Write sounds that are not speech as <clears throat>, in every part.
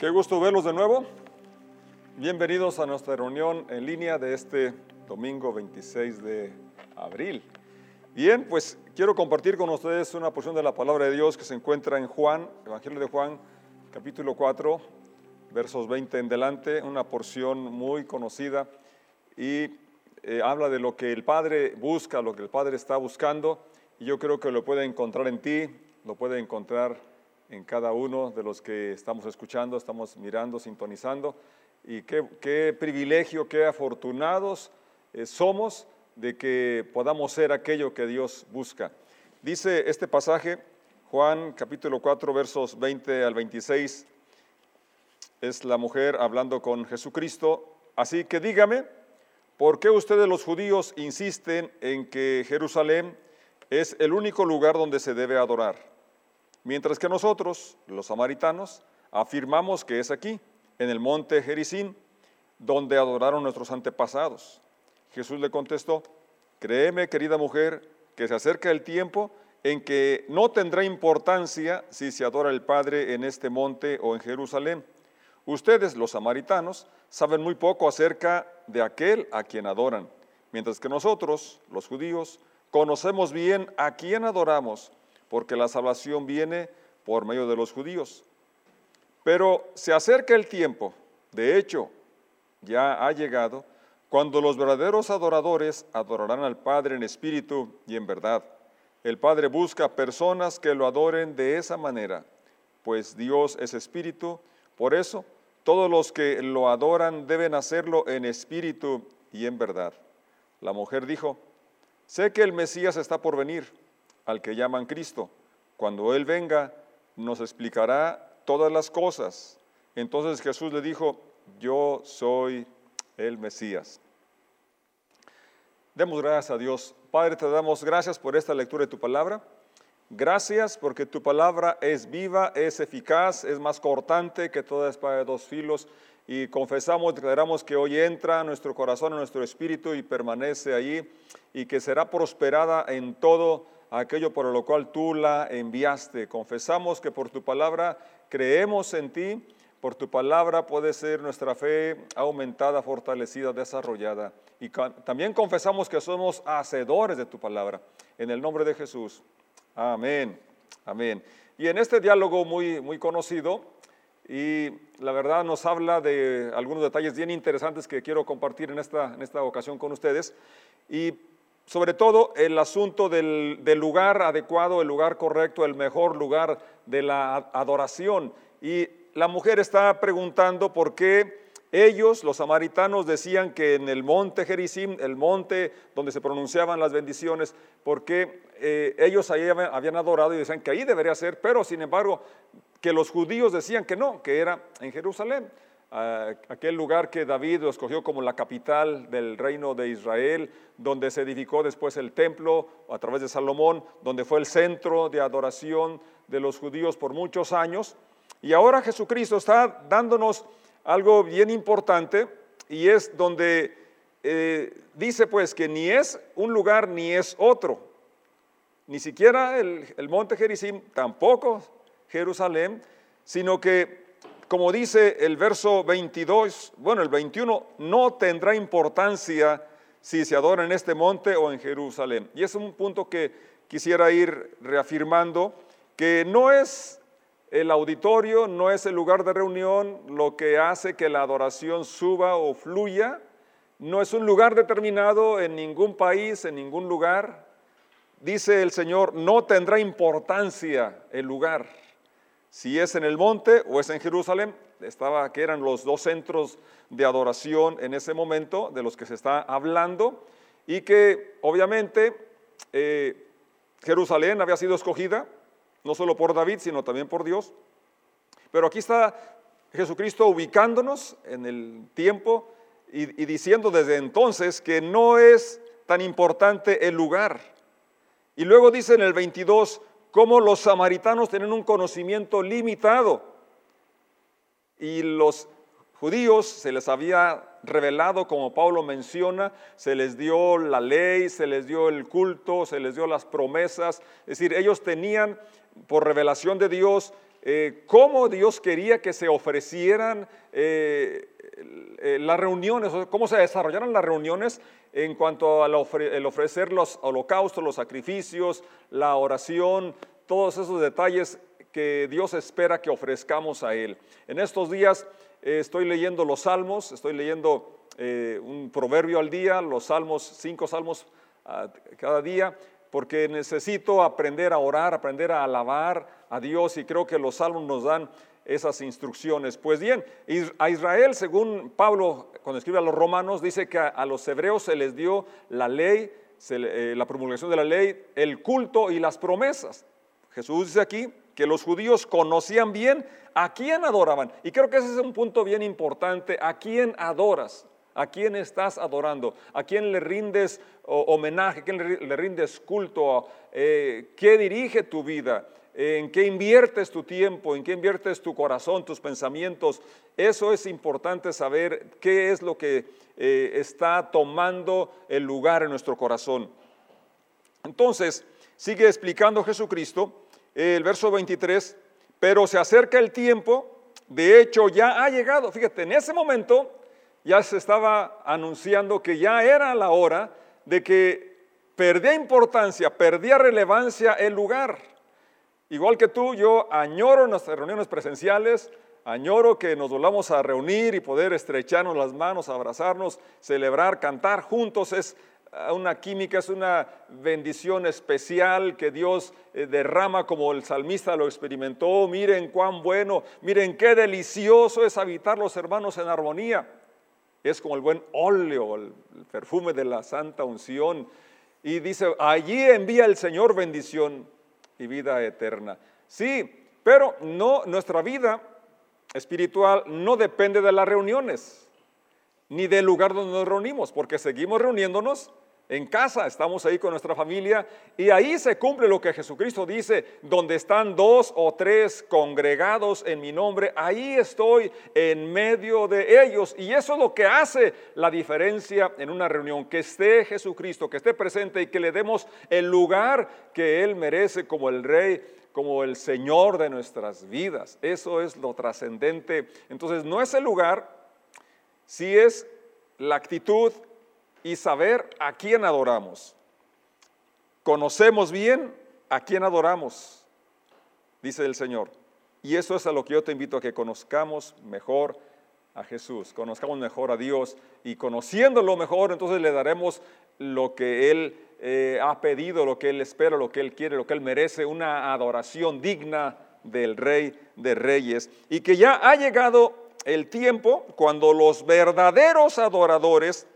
Qué gusto verlos de nuevo. Bienvenidos a nuestra reunión en línea de este domingo 26 de abril. Bien, pues quiero compartir con ustedes una porción de la palabra de Dios que se encuentra en Juan, Evangelio de Juan, capítulo 4, versos 20 en delante, una porción muy conocida y eh, habla de lo que el Padre busca, lo que el Padre está buscando y yo creo que lo puede encontrar en ti, lo puede encontrar en cada uno de los que estamos escuchando, estamos mirando, sintonizando. Y qué, privilegio, qué afortunados eh, somos de que podamos ser aquello que Dios busca. Dice este pasaje, Juan capítulo 4, versos 20 al 26, es la mujer hablando con Jesucristo. Así que dígame, ¿por qué ustedes los judíos insisten en que Jerusalén es el único lugar donde se debe adorar? Mientras que nosotros, los samaritanos, afirmamos que es aquí, en el monte Jericín, donde adoraron nuestros antepasados. Jesús le contestó, créeme querida mujer, que se acerca el tiempo en que no tendrá importancia si se adora el Padre en este monte o en Jerusalén. Ustedes, los samaritanos, saben muy poco acerca de aquel a quien adoran, mientras que nosotros, los judíos, conocemos bien a quien adoramos porque la salvación viene por medio de los judíos. Pero se acerca el tiempo, de hecho, ya ha llegado, cuando los verdaderos adoradores adorarán al Padre en espíritu y en verdad. El Padre busca personas que lo adoren de esa manera, pues Dios es espíritu, por eso todos los que lo adoran deben hacerlo en espíritu y en verdad. La mujer dijo, sé que el Mesías está por venir al que llaman Cristo. Cuando Él venga, nos explicará todas las cosas. Entonces Jesús le dijo, yo soy el Mesías. Demos gracias a Dios. Padre, te damos gracias por esta lectura de tu palabra. Gracias porque tu palabra es viva, es eficaz, es más cortante que toda espada de dos filos. Y confesamos, declaramos que hoy entra a nuestro corazón, a nuestro espíritu y permanece allí y que será prosperada en todo aquello por lo cual tú la enviaste. Confesamos que por tu palabra creemos en ti, por tu palabra puede ser nuestra fe aumentada, fortalecida, desarrollada. Y también confesamos que somos hacedores de tu palabra. En el nombre de Jesús. Amén. Amén. Y en este diálogo muy, muy conocido, y la verdad nos habla de algunos detalles bien interesantes que quiero compartir en esta, en esta ocasión con ustedes. Y sobre todo el asunto del, lugar adecuado, el lugar correcto, el mejor lugar de la adoración. Y la mujer está preguntando por qué ellos, los samaritanos, decían que en el monte Gerizim, el monte donde se pronunciaban las bendiciones, porque eh, ellos ahí habían adorado y decían que ahí debería ser, pero sin embargo, que los judíos decían que no, que era en Jerusalén aquel lugar que David escogió como la capital del reino de Israel, donde se edificó después el templo a través de Salomón, donde fue el centro de adoración de los judíos por muchos años. Y ahora Jesucristo está dándonos algo bien importante y es donde eh, dice pues que ni es un lugar ni es otro, ni siquiera el, el monte Gerizim, tampoco Jerusalén, sino que como dice el verso 22, bueno, el 21, no tendrá importancia si se adora en este monte o en Jerusalén. Y es un punto que quisiera ir reafirmando, que no es el auditorio, no es el lugar de reunión lo que hace que la adoración suba o fluya, no es un lugar determinado en ningún país, en ningún lugar. Dice el Señor, no tendrá importancia el lugar si es en el monte o es en Jerusalén, estaba que eran los dos centros de adoración en ese momento de los que se está hablando y que obviamente eh, Jerusalén había sido escogida no solo por David, sino también por Dios. Pero aquí está Jesucristo ubicándonos en el tiempo y, y diciendo desde entonces que no es tan importante el lugar. Y luego dice en el 22, cómo los samaritanos tienen un conocimiento limitado. Y los judíos se les había revelado, como Pablo menciona, se les dio la ley, se les dio el culto, se les dio las promesas, es decir, ellos tenían por revelación de Dios eh, cómo Dios quería que se ofrecieran eh, eh, las reuniones, cómo se desarrollaran las reuniones en cuanto al ofrecer los holocaustos, los sacrificios, la oración, todos esos detalles que Dios espera que ofrezcamos a Él. En estos días estoy leyendo los salmos, estoy leyendo un proverbio al día, los salmos, cinco salmos ah, cada día, porque necesito aprender a orar, aprender a alabar a Dios y creo que los salmos nos dan esas instrucciones. Pues bien, a Israel, según Pablo cuando escribe a los romanos, dice que a, los hebreos se les dio la ley, eh, la promulgación de la ley, el culto y las promesas. Jesús dice aquí que los judíos conocían bien a quién adoraban. Y creo que ese es un punto bien importante, a quién adoras. ¿A quién estás adorando? ¿A quién le rindes homenaje? ¿A quién le rindes culto? Eh, ¿Qué dirige tu vida? ¿En qué inviertes tu tiempo? ¿En qué inviertes tu corazón, tus pensamientos? Eso es importante saber qué es lo que eh, está tomando el lugar en nuestro corazón. Entonces, sigue explicando Jesucristo el verso 23, pero se acerca el tiempo, de hecho ya ha llegado, fíjate, en ese momento ya se estaba anunciando que ya era la hora de que perdía importancia, perdía relevancia el lugar. Igual que tú, yo añoro nuestras reuniones presenciales, añoro que nos volvamos a reunir y poder estrecharnos las manos, abrazarnos, celebrar, cantar juntos. Es ah, una química, es una bendición especial que Dios eh, derrama como el salmista lo experimentó. Miren cuán bueno, miren qué delicioso es habitar los hermanos en armonía es como el buen óleo, el perfume de la santa unción. Y dice, allí envía el Señor bendición y vida eterna. Sí, pero no, nuestra vida espiritual no depende de las reuniones, ni del lugar donde nos reunimos, porque seguimos reuniéndonos en casa, estamos ahí con nuestra familia y ahí se cumple lo que Jesucristo dice, donde están dos o tres congregados en mi nombre, ahí estoy en medio de ellos y eso es lo que hace la diferencia en una reunión, que esté Jesucristo, que esté presente y que le demos el lugar que Él merece como el Rey como el Señor de nuestras vidas. Eso es lo trascendente. Entonces, no es el lugar, si es la actitud y saber a quién adoramos. Conocemos bien a quién adoramos, dice el Señor. Y eso es a lo que yo te invito a que conozcamos mejor a Jesús, conozcamos mejor a Dios y conociéndolo mejor, entonces le daremos lo que Él eh, ha pedido, lo que Él espera, lo que Él quiere, lo que Él merece, una adoración digna del Rey de Reyes. Y que ya ha llegado el tiempo cuando los verdaderos adoradores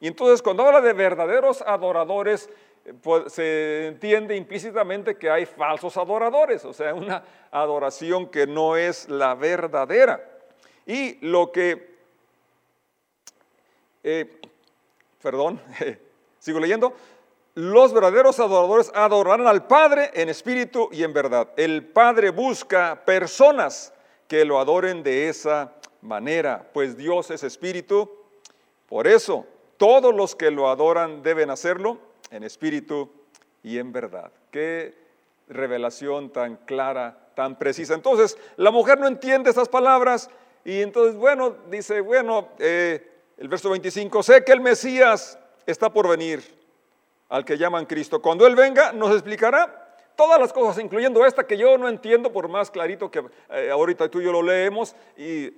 y entonces cuando habla de verdaderos adoradores, eh, pues, se entiende implícitamente que hay falsos adoradores, o sea, una adoración que no es la verdadera. Y lo que, eh, perdón, <laughs> sigo leyendo, los verdaderos adoradores adorarán al Padre en espíritu y en verdad. El Padre busca personas que lo adoren de esa manera, pues Dios es espíritu. Por eso todos los que lo adoran deben hacerlo en espíritu y en verdad. Qué revelación tan clara, tan precisa. Entonces, la mujer no entiende esas palabras y entonces, bueno, dice, bueno, eh, el verso 25, sé que el Mesías está por venir, al que llaman Cristo. Cuando Él venga, nos explicará todas las cosas, incluyendo esta que yo no entiendo, por más clarito que eh, ahorita tú y yo lo leemos y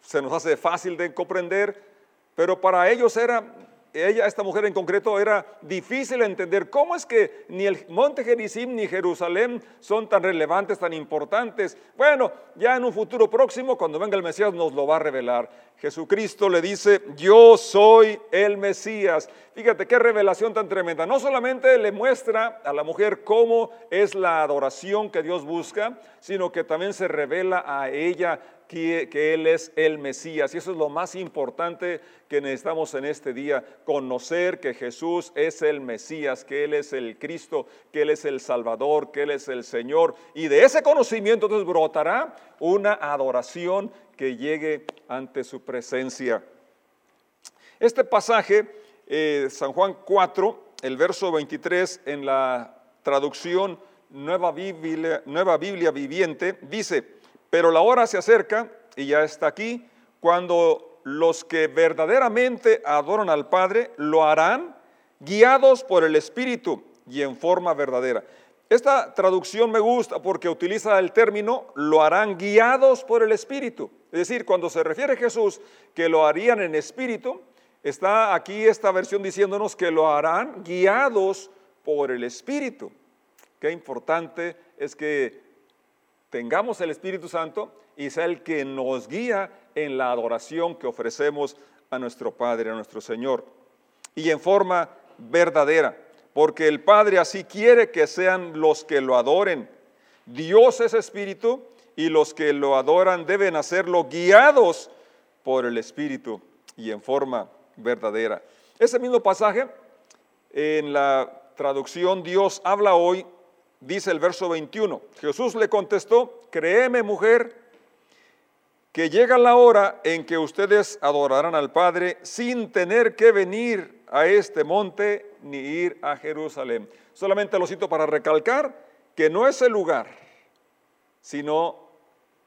se nos hace fácil de comprender, pero para ellos era, ella, esta mujer en concreto, era difícil entender cómo es que ni el monte Gerizim ni Jerusalén son tan relevantes, tan importantes. Bueno, ya en un futuro próximo, cuando venga el Mesías, nos lo va a revelar. Jesucristo le dice, yo soy el Mesías. Fíjate qué revelación tan tremenda. No solamente le muestra a la mujer cómo es la adoración que Dios busca, sino que también se revela a ella que, Él es el Mesías. Y eso es lo más importante que necesitamos en este día, conocer que Jesús es el Mesías, que Él es el Cristo, que Él es el Salvador, que Él es el Señor. Y de ese conocimiento entonces brotará una adoración que llegue ante su presencia. Este pasaje, eh, San Juan 4, el verso 23, en la traducción Nueva Biblia, Nueva Biblia Viviente, dice, pero la hora se acerca y ya está aquí, cuando los que verdaderamente adoran al Padre lo harán guiados por el Espíritu y en forma verdadera. Esta traducción me gusta porque utiliza el término lo harán guiados por el Espíritu. Es decir, cuando se refiere a Jesús que lo harían en Espíritu, está aquí esta versión diciéndonos que lo harán guiados por el Espíritu. Qué importante es que tengamos el Espíritu Santo y sea el que nos guía en la adoración que ofrecemos a nuestro Padre, a nuestro Señor. Y en forma verdadera porque el Padre así quiere que sean los que lo adoren. Dios es espíritu y los que lo adoran deben hacerlo guiados por el espíritu y en forma verdadera. Ese mismo pasaje en la traducción Dios habla hoy, dice el verso 21. Jesús le contestó, créeme mujer, que llega la hora en que ustedes adorarán al Padre sin tener que venir a este monte ni ir a Jerusalén. Solamente lo cito para recalcar que no es el lugar, sino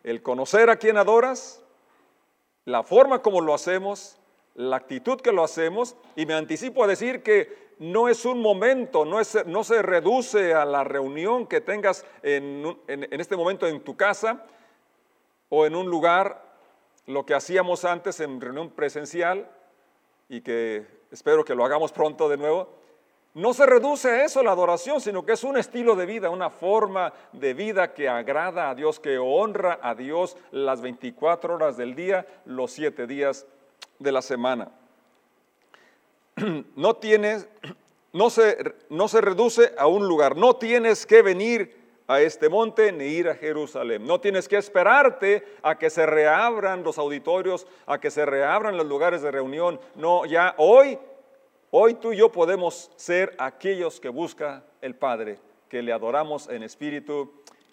el conocer a quien adoras, la forma como lo hacemos, la actitud que lo hacemos, y me anticipo a decir que no es un momento, no, es, no se reduce a la reunión que tengas en, en este momento en tu casa o en un lugar, lo que hacíamos antes en reunión presencial, y que espero que lo hagamos pronto de nuevo, no se reduce a eso la adoración, sino que es un estilo de vida, una forma de vida que agrada a Dios, que honra a Dios las 24 horas del día, los 7 días de la semana. <clears throat> No tienes, no se, no se reduce a un lugar, no tienes que venir a este monte ni ir a Jerusalén. No tienes que esperarte a que se reabran los auditorios, a que se reabran los lugares de reunión. No, ya hoy, hoy tú y yo podemos ser aquellos que busca el Padre, que le adoramos en espíritu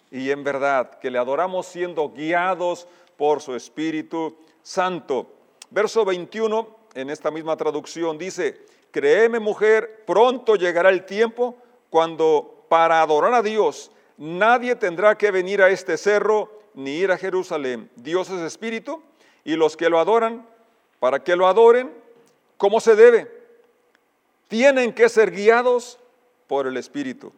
y en verdad, que le adoramos siendo guiados por su Espíritu Santo. Verso 21 en esta misma traducción dice, créeme mujer, pronto llegará el tiempo cuando para adorar a Dios Nadie tendrá que venir a este cerro ni ir a Jerusalén. Dios es espíritu y los que lo adoran, para que lo adoren, ¿cómo se debe? Tienen que ser guiados por el espíritu.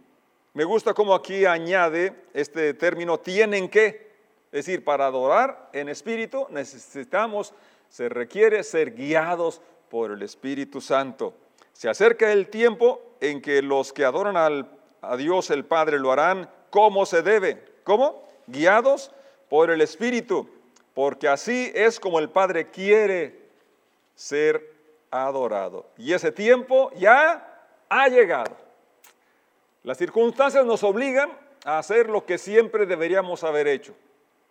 Me gusta cómo aquí añade este término, tienen que. Es decir, para adorar en espíritu necesitamos, se requiere ser guiados por el Espíritu Santo. Se acerca el tiempo en que los que adoran a Dios el Padre lo harán ¿Cómo se debe. ¿Cómo? Guiados por el Espíritu, porque así es como el Padre quiere ser adorado. Y ese tiempo ya ha llegado. Las circunstancias nos obligan a hacer lo que siempre deberíamos haber hecho.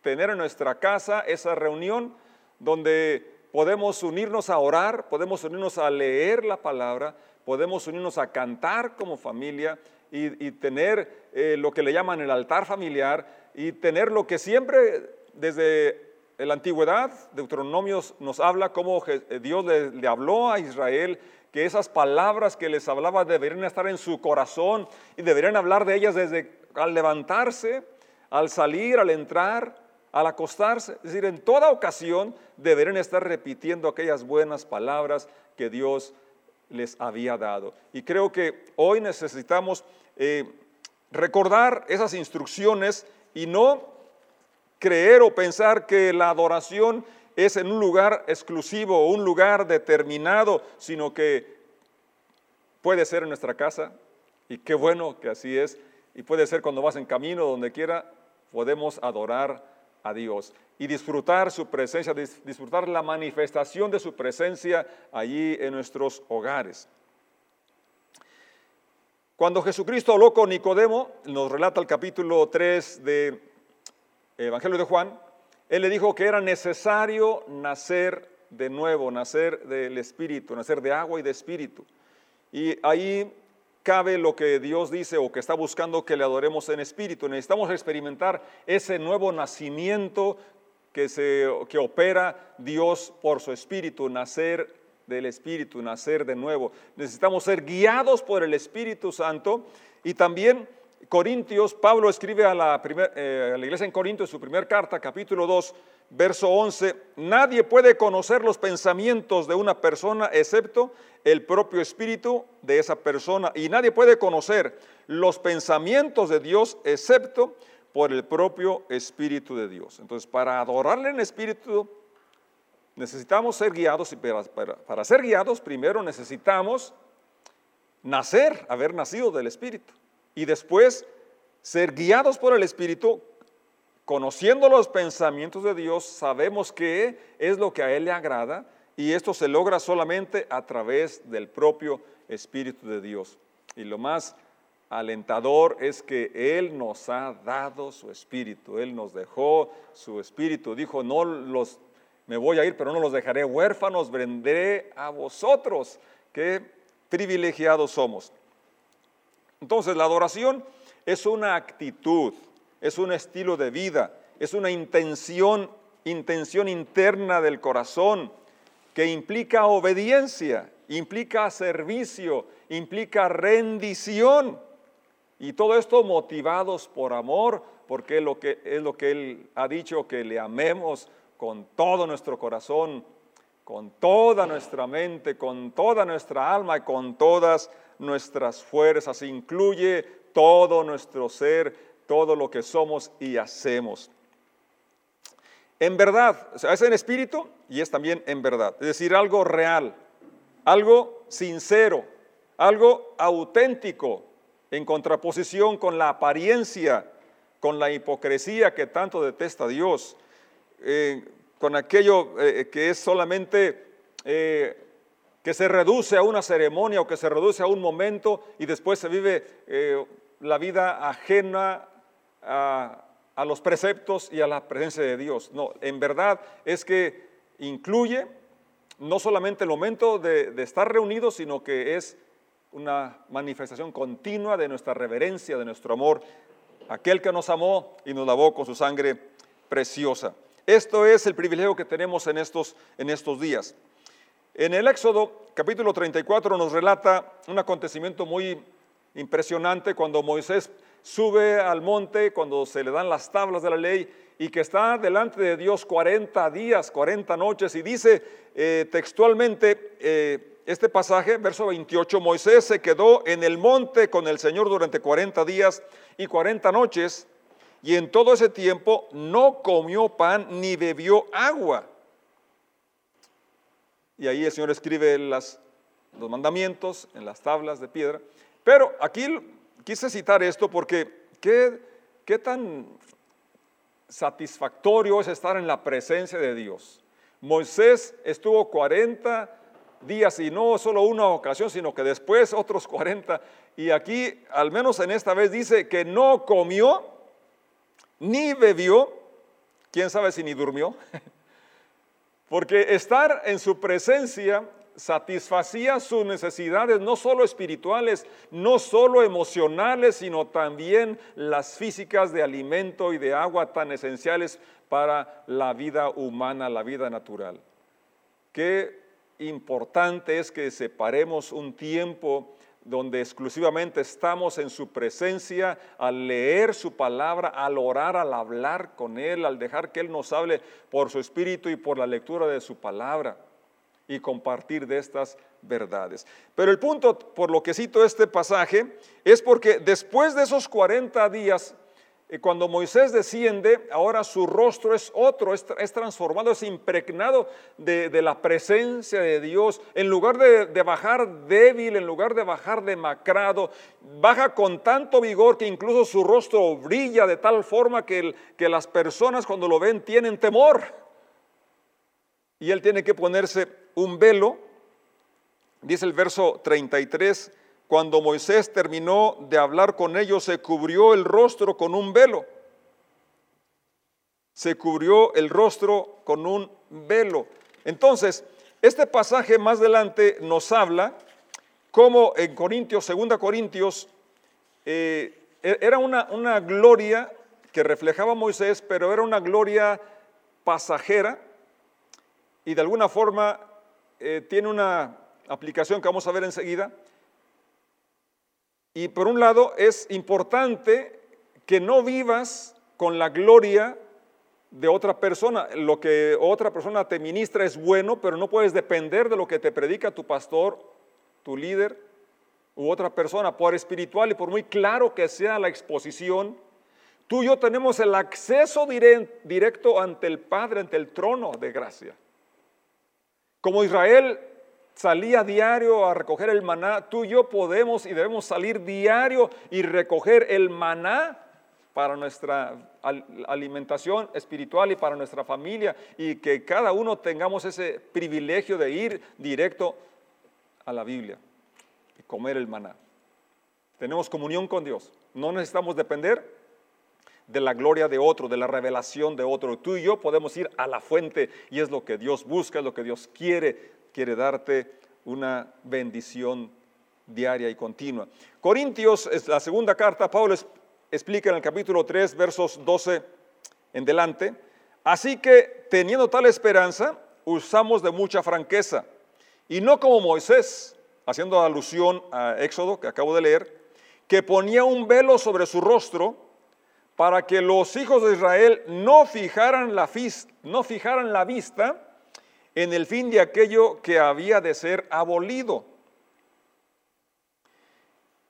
Tener en nuestra casa esa reunión donde podemos unirnos a orar, podemos unirnos a leer la palabra, podemos unirnos a cantar como familia y, tener eh, lo que le llaman el altar familiar y tener lo que siempre desde la antigüedad, Deuteronomios nos habla cómo eh, Dios le, habló a Israel que esas palabras que les hablaba deberían estar en su corazón y deberían hablar de ellas desde al levantarse, al salir, al entrar, al acostarse. Es decir, en toda ocasión deberían estar repitiendo aquellas buenas palabras que Dios les había dado. Y creo que hoy necesitamos eh, recordar esas instrucciones y no creer o pensar que la adoración es en un lugar exclusivo o un lugar determinado, sino que puede ser en nuestra casa, y qué bueno que así es, y puede ser cuando vas en camino, donde quiera, podemos adorar a Dios y disfrutar su presencia, disfrutar la manifestación de su presencia allí en nuestros hogares. Cuando Jesucristo habló con Nicodemo, nos relata el capítulo 3 de Evangelio de Juan, él le dijo que era necesario nacer de nuevo, nacer del Espíritu, nacer de agua y de Espíritu. Y ahí cabe lo que Dios dice o que está buscando que le adoremos en espíritu. Necesitamos experimentar ese nuevo nacimiento que, se, que opera Dios por su espíritu, nacer del espíritu, nacer de nuevo. Necesitamos ser guiados por el Espíritu Santo y también Corintios, Pablo escribe a la, eh, a la iglesia en Corintios, su primera carta, capítulo 2, verso 11, nadie puede conocer los pensamientos de una persona excepto el propio espíritu de esa persona. Y nadie puede conocer los pensamientos de Dios excepto por el propio espíritu de Dios. Entonces, para adorarle en espíritu, necesitamos ser guiados y para, para ser guiados primero necesitamos nacer, haber nacido del espíritu. Y después ser guiados por el espíritu Conociendo los pensamientos de Dios, sabemos qué es lo que a Él le agrada y esto se logra solamente a través del propio Espíritu de Dios. Y lo más alentador es que Él nos ha dado su Espíritu, Él nos dejó su Espíritu. Dijo, no los, me voy a ir, pero no los dejaré huérfanos, vendré a vosotros. Qué privilegiados somos. Entonces, la adoración es una actitud es un estilo de vida, es una intención, intención interna del corazón que implica obediencia, implica servicio, implica rendición. Y todo esto motivados por amor, porque es lo que, es lo que Él ha dicho, que le amemos con todo nuestro corazón, con toda nuestra mente, con toda nuestra alma y con todas nuestras fuerzas. Incluye todo nuestro ser, todo lo que somos y hacemos. En verdad, es en espíritu y es también en verdad. Es decir, algo real, algo sincero, algo auténtico, en contraposición con la apariencia, con la hipocresía que tanto detesta Dios, eh, con aquello eh, que es solamente eh, que se reduce a una ceremonia o que se reduce a un momento y después se vive la vida ajena a, los preceptos y a la presencia de Dios. No, en verdad es que incluye no solamente el momento de, estar reunidos, sino que es una manifestación continua de nuestra reverencia, de nuestro amor, aquel que nos amó y nos lavó con su sangre preciosa. Esto es el privilegio que tenemos en estos, en estos días. En el Éxodo capítulo 34 nos relata un acontecimiento muy impresionante cuando Moisés sube al monte cuando se le dan las tablas de la ley y que está delante de Dios 40 días, 40 noches. Y dice eh, textualmente eh, este pasaje, verso 28, Moisés se quedó en el monte con el Señor durante 40 días y 40 noches, y en todo ese tiempo no comió pan ni bebió agua. Y ahí el Señor escribe los mandamientos en las tablas de piedra. Pero aquí quise citar esto porque qué, qué tan satisfactorio es estar en la presencia de Dios. Moisés estuvo 40 días y no solo una ocasión, sino que después otros 40. Y aquí, al menos en esta vez, dice que no comió ni bebió, quién sabe si ni durmió, <laughs> porque estar en su presencia satisfacía sus necesidades no solo espirituales, no solo emocionales, sino también las físicas de alimento y de agua tan esenciales para la vida humana, la vida natural. Qué importante es que separemos un tiempo donde exclusivamente estamos en su presencia, al leer su palabra, al orar, al hablar con Él, al dejar que Él nos hable por su espíritu y por la lectura de su palabra y compartir de estas verdades. Pero el punto por lo que cito este pasaje es porque después de esos 40 días, eh, cuando Moisés desciende, ahora su rostro es otro, es, transformado, es impregnado de, la presencia de Dios. En lugar de, bajar débil, en lugar de bajar demacrado, baja con tanto vigor que incluso su rostro brilla de tal forma que, que las personas cuando lo ven tienen temor. Y él tiene que ponerse un velo, dice el verso 33, cuando Moisés terminó de hablar con ellos, se cubrió el rostro con un velo. Se cubrió el rostro con un velo. Entonces, este pasaje más adelante nos habla cómo en Corintios, 2 Corintios, eh, e-, era una, una gloria que reflejaba Moisés, pero era una gloria pasajera y de alguna forma eh, tiene una aplicación que vamos a ver enseguida. Y por un lado es importante que no vivas con la gloria de otra persona. Lo que otra persona te ministra es bueno, pero no puedes depender de lo que te predica tu pastor, tu líder u otra persona, por espiritual y por muy claro que sea la exposición. Tú y yo tenemos el acceso directo ante el Padre, ante el trono de gracia. Como Israel salía diario a recoger el maná, tú y yo podemos y debemos salir diario y recoger el maná para nuestra alimentación espiritual y para nuestra familia y que cada uno tengamos ese privilegio de ir directo a la Biblia y comer el maná. Tenemos comunión con Dios. No necesitamos depender de la gloria de otro, de la revelación de otro. Tú y yo podemos ir a la fuente y es lo que Dios busca, es lo que Dios quiere, quiere darte una bendición diaria y continua. Corintios es la segunda carta, Pablo explica en el capítulo 3, versos 12 en delante. Así que teniendo tal esperanza, usamos de mucha franqueza. Y no como Moisés, haciendo alusión a Éxodo, que acabo de leer, que ponía un velo sobre su rostro para que los hijos de Israel no fijaran la, no fijaran la vista en el fin de aquello que había de ser abolido.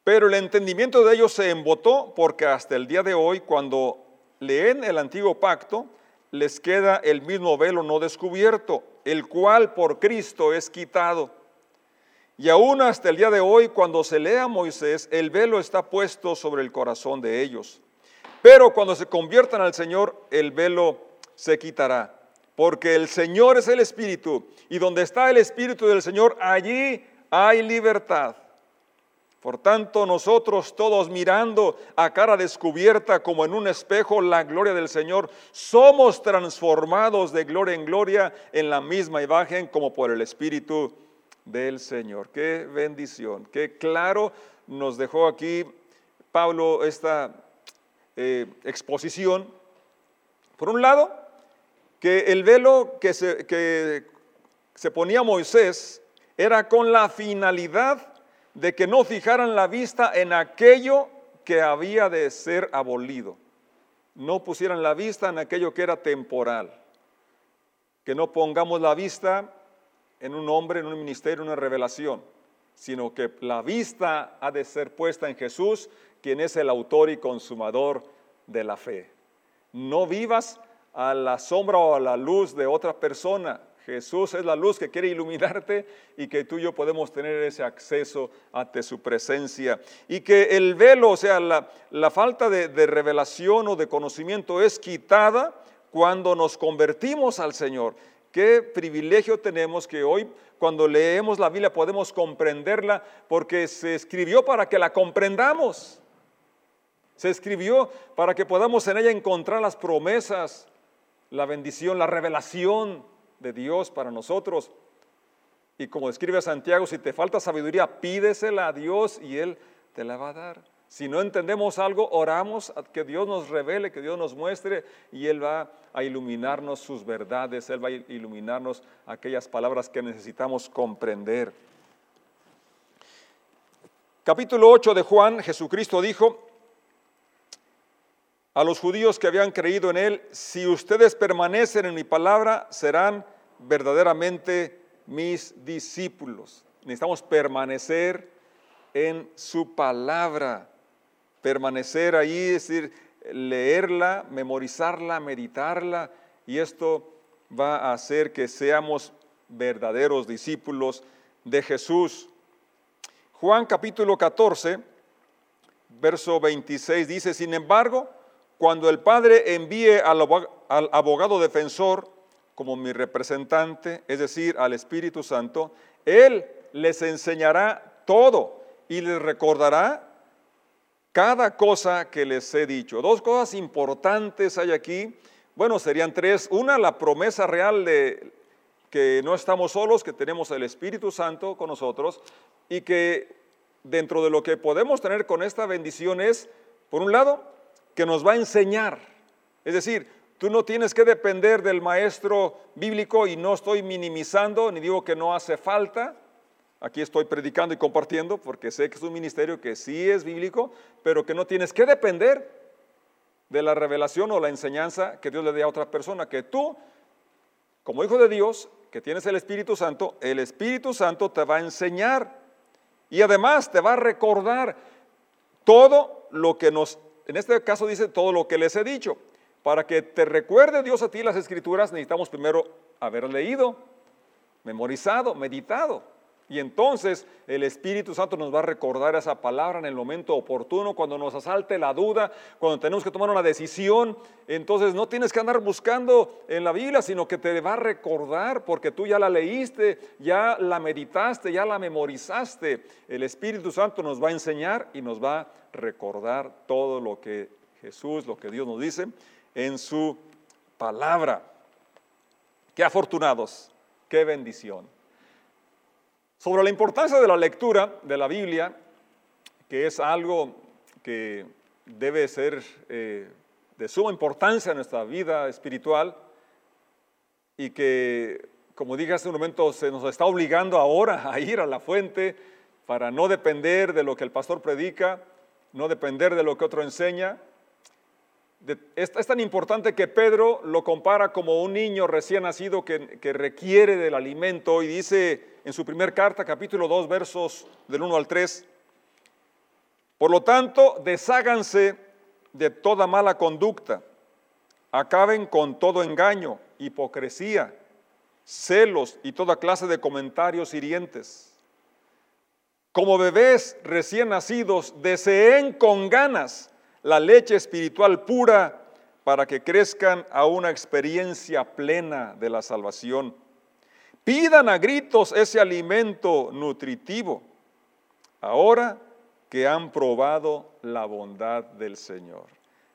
Pero el entendimiento de ellos se embotó porque hasta el día de hoy, cuando leen el antiguo pacto, les queda el mismo velo no descubierto, el cual por Cristo es quitado. Y aún hasta el día de hoy, cuando se lea a Moisés, el velo está puesto sobre el corazón de ellos. Pero cuando se conviertan al Señor, el velo se quitará. Porque el Señor es el Espíritu. Y donde está el Espíritu del Señor, allí hay libertad. Por tanto, nosotros todos mirando a cara descubierta como en un espejo la gloria del Señor, somos transformados de gloria en gloria en la misma imagen como por el Espíritu del Señor. Qué bendición, qué claro nos dejó aquí Pablo esta eh, exposición. Por un lado, que el velo que se, que se ponía Moisés era con la finalidad de que no fijaran la vista en aquello que había de ser abolido. No pusieran la vista en aquello que era temporal. Que no pongamos la vista en un hombre, en un ministerio, en una revelación, sino que la vista ha de ser puesta en Jesús, quien es el autor y consumador de la fe. No vivas a la sombra o a la luz de otra persona, Jesús es la luz que quiere iluminarte y que tú y yo podemos tener ese acceso ante su presencia. Y que el velo, o sea, la, falta de, de revelación o de conocimiento es quitada cuando nos convertimos al Señor. Qué privilegio tenemos que hoy cuando leemos la Biblia podemos comprenderla porque se escribió para que la comprendamos. Se escribió para que podamos en ella encontrar las promesas, la bendición, la revelación de Dios para nosotros. Y como escribe Santiago, si te falta sabiduría, pídesela a Dios y Él te la va a dar. Si no entendemos algo, oramos a que Dios nos revele, que Dios nos muestre y Él va a iluminarnos sus verdades, Él va a iluminarnos aquellas palabras que necesitamos comprender. Capítulo 8 de Juan, Jesucristo dijo a los judíos que habían creído en Él, si ustedes permanecen en mi palabra, serán verdaderamente mis discípulos. Necesitamos permanecer en su palabra, permanecer ahí, es decir, leerla, memorizarla, meditarla, y esto va a hacer que seamos verdaderos discípulos de Jesús. Juan capítulo 14, verso 26 dice, sin embargo, cuando el Padre envíe al abogado defensor, como mi representante, es decir, al Espíritu Santo, Él les enseñará todo y les recordará cada cosa que les he dicho. Dos cosas importantes hay aquí. Bueno, serían tres. Una, la promesa real de que no estamos solos, que tenemos el Espíritu Santo con nosotros y que dentro de lo que podemos tener con esta bendición es, por un lado, que nos va a enseñar. Es decir, Tú no tienes que depender del maestro bíblico y no estoy minimizando ni digo que no hace falta aquí estoy predicando y compartiendo porque sé que es un ministerio que sí es bíblico, pero que no tienes que depender de la revelación o la enseñanza que Dios le dé a otra persona, que tú, como hijo de Dios, que tienes el Espíritu Santo, el Espíritu Santo te va a enseñar y además te va a recordar todo lo que nos, en este caso dice todo lo que les he dicho. Para que te recuerde Dios a ti las escrituras, necesitamos primero haber leído, memorizado, meditado. Y entonces el Espíritu Santo nos va a recordar esa palabra en el momento oportuno, cuando nos asalte la duda, cuando tenemos que tomar una decisión. Entonces no tienes que andar buscando en la Biblia, sino que te va a recordar porque tú ya la leíste, ya la meditaste, ya la memorizaste. El Espíritu Santo nos va a enseñar y nos va a recordar todo lo que Jesús, lo que Dios nos dice en su palabra. Qué afortunados, qué bendición. Sobre la importancia de la lectura de la Biblia, que es algo que debe ser eh, de suma importancia en nuestra vida espiritual y que, como dije hace un momento, se nos está obligando ahora a ir a la fuente para no depender de lo que el pastor predica, no depender de lo que otro enseña, es, tan importante que Pedro lo compara como un niño recién nacido que, que, requiere del alimento y dice en su primer carta, capítulo 2, versos del 1 al 3, por lo tanto, desháganse de toda mala conducta, acaben con todo engaño, hipocresía, celos y toda clase de comentarios hirientes. Como bebés recién nacidos, deseen con ganas la leche espiritual pura para que crezcan a una experiencia plena de la salvación. Pidan a gritos ese alimento nutritivo, ahora que han probado la bondad del Señor.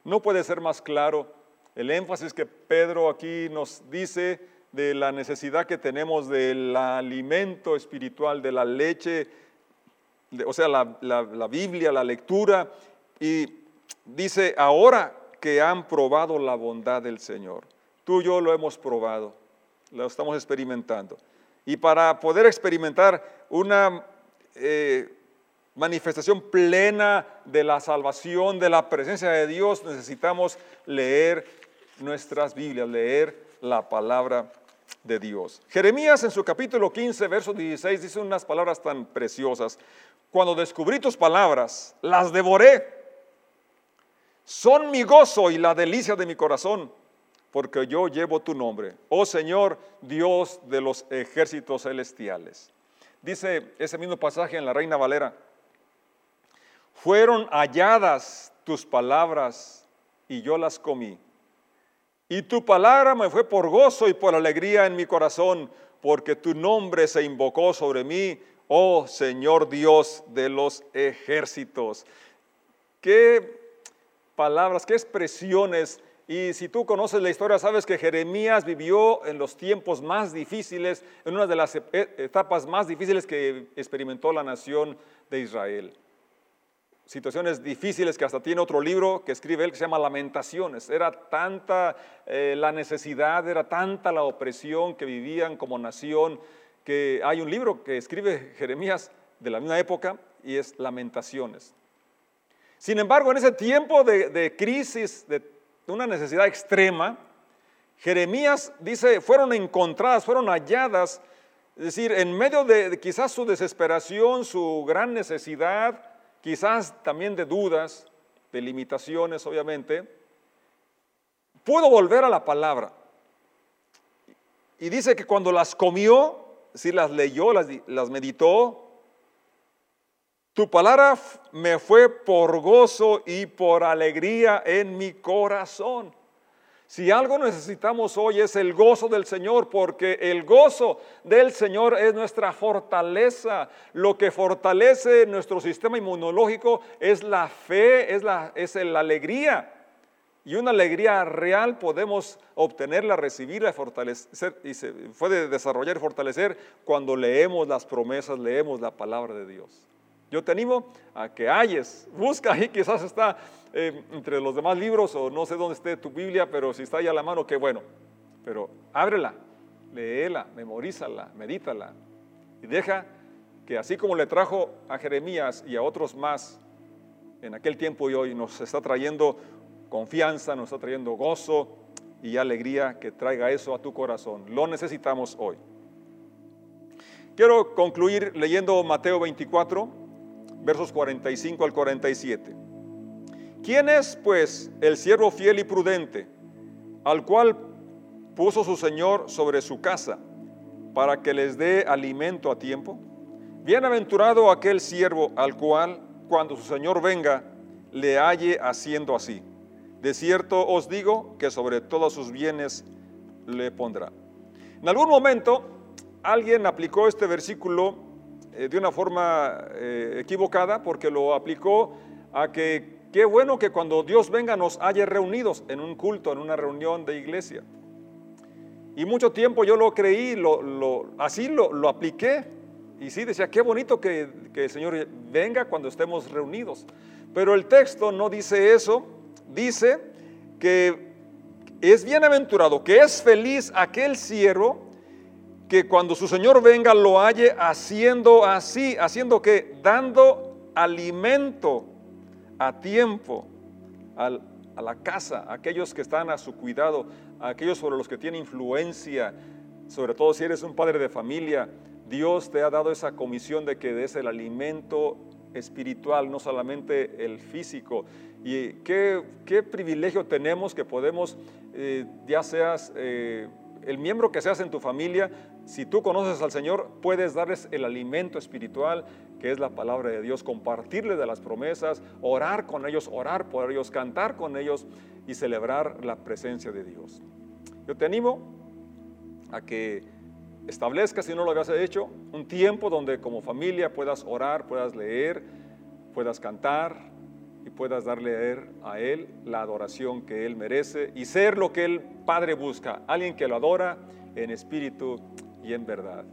No puede ser más claro el énfasis que Pedro aquí nos dice de la necesidad que tenemos del alimento espiritual, de la leche, o sea, la, la Biblia, la lectura, y dice, ahora que han probado la bondad del Señor. Tú y yo lo hemos probado, lo estamos experimentando. Y para poder experimentar una eh, manifestación plena de la salvación, de la presencia de Dios, necesitamos leer nuestras Biblias, leer la palabra de Dios. Jeremías en su capítulo 15, verso 16, dice unas palabras tan preciosas. Cuando descubrí tus palabras, las devoré son mi gozo y la delicia de mi corazón, porque yo llevo tu nombre, oh Señor, Dios de los ejércitos celestiales. Dice ese mismo pasaje en la Reina Valera, fueron halladas tus palabras y yo las comí. Y tu palabra me fue por gozo y por alegría en mi corazón, porque tu nombre se invocó sobre mí, oh Señor Dios de los ejércitos. Qué palabras, qué expresiones. Y si tú conoces la historia, sabes que Jeremías vivió en los tiempos más difíciles, en una de las e, etapas más difíciles que experimentó la nación de Israel. Situaciones difíciles que hasta tiene otro libro que escribe él que se llama Lamentaciones. Era tanta eh, la necesidad, era tanta la opresión que vivían como nación, que hay un libro que escribe Jeremías de la misma época y es Lamentaciones. Sin embargo, en ese tiempo de, crisis, de una necesidad extrema, Jeremías dice, fueron encontradas, fueron halladas, es decir, en medio de, quizás su desesperación, su gran necesidad, quizás también de dudas, de limitaciones, obviamente, pudo volver a la palabra. Y dice que cuando las comió, si las leyó, las meditó, tu palabra me fue por gozo y por alegría en mi corazón. Si algo necesitamos hoy es el gozo del Señor, porque el gozo del Señor es nuestra fortaleza. Lo que fortalece nuestro sistema inmunológico es la fe, es la, es la alegría. Y una alegría real podemos obtenerla, recibirla, fortalecer y se puede desarrollar y fortalecer cuando leemos las promesas, leemos la palabra de Dios. Yo te animo a que halles, busca ahí, quizás está eh, entre los demás libros o no sé dónde esté tu Biblia, pero si está ahí a la mano, qué bueno. Pero ábrela, léela, memorízala, medítala y deja que así como le trajo a Jeremías y a otros más en aquel tiempo y hoy, nos está trayendo confianza, nos está trayendo gozo y alegría que traiga eso a tu corazón. Lo necesitamos hoy. Quiero concluir leyendo Mateo 24, versos 45 al 47. ¿Quién es, pues, el siervo fiel y prudente, al cual puso su Señor sobre su casa, para que les dé alimento a tiempo? Bienaventurado aquel siervo al cual, cuando su Señor venga, le halle haciendo así. De cierto os digo que sobre todos sus bienes le pondrá. En algún momento alguien aplicó este versículo eh, de una forma eh, equivocada porque lo aplicó a que qué bueno que cuando Dios venga nos haya reunidos en un culto, en una reunión de iglesia. Y mucho tiempo yo lo creí, lo, así lo, lo, apliqué. Y sí, decía, qué bonito que, que el Señor venga cuando estemos reunidos. Pero el texto no dice eso, dice que es bienaventurado, que es feliz aquel siervo que cuando su Señor venga lo halle haciendo así, haciendo que dando alimento a tiempo a la casa, a aquellos que están a su cuidado, a aquellos sobre los que tiene influencia, sobre todo si eres un padre de familia, Dios te ha dado esa comisión de que des el alimento espiritual, no solamente el físico. Y qué, privilegio tenemos que podemos, eh, ya seas eh, el miembro que seas en tu familia, si tú conoces al Señor, puedes darles el alimento espiritual, que es la palabra de Dios, compartirle de las promesas, orar con ellos, orar por ellos, cantar con ellos y celebrar la presencia de Dios. Yo te animo a que establezcas, si no lo habías hecho, un tiempo donde como familia puedas orar, puedas leer, puedas cantar y puedas darle a Él la adoración que Él merece y ser lo que el Padre busca, alguien que lo adora en espíritu y en verdad.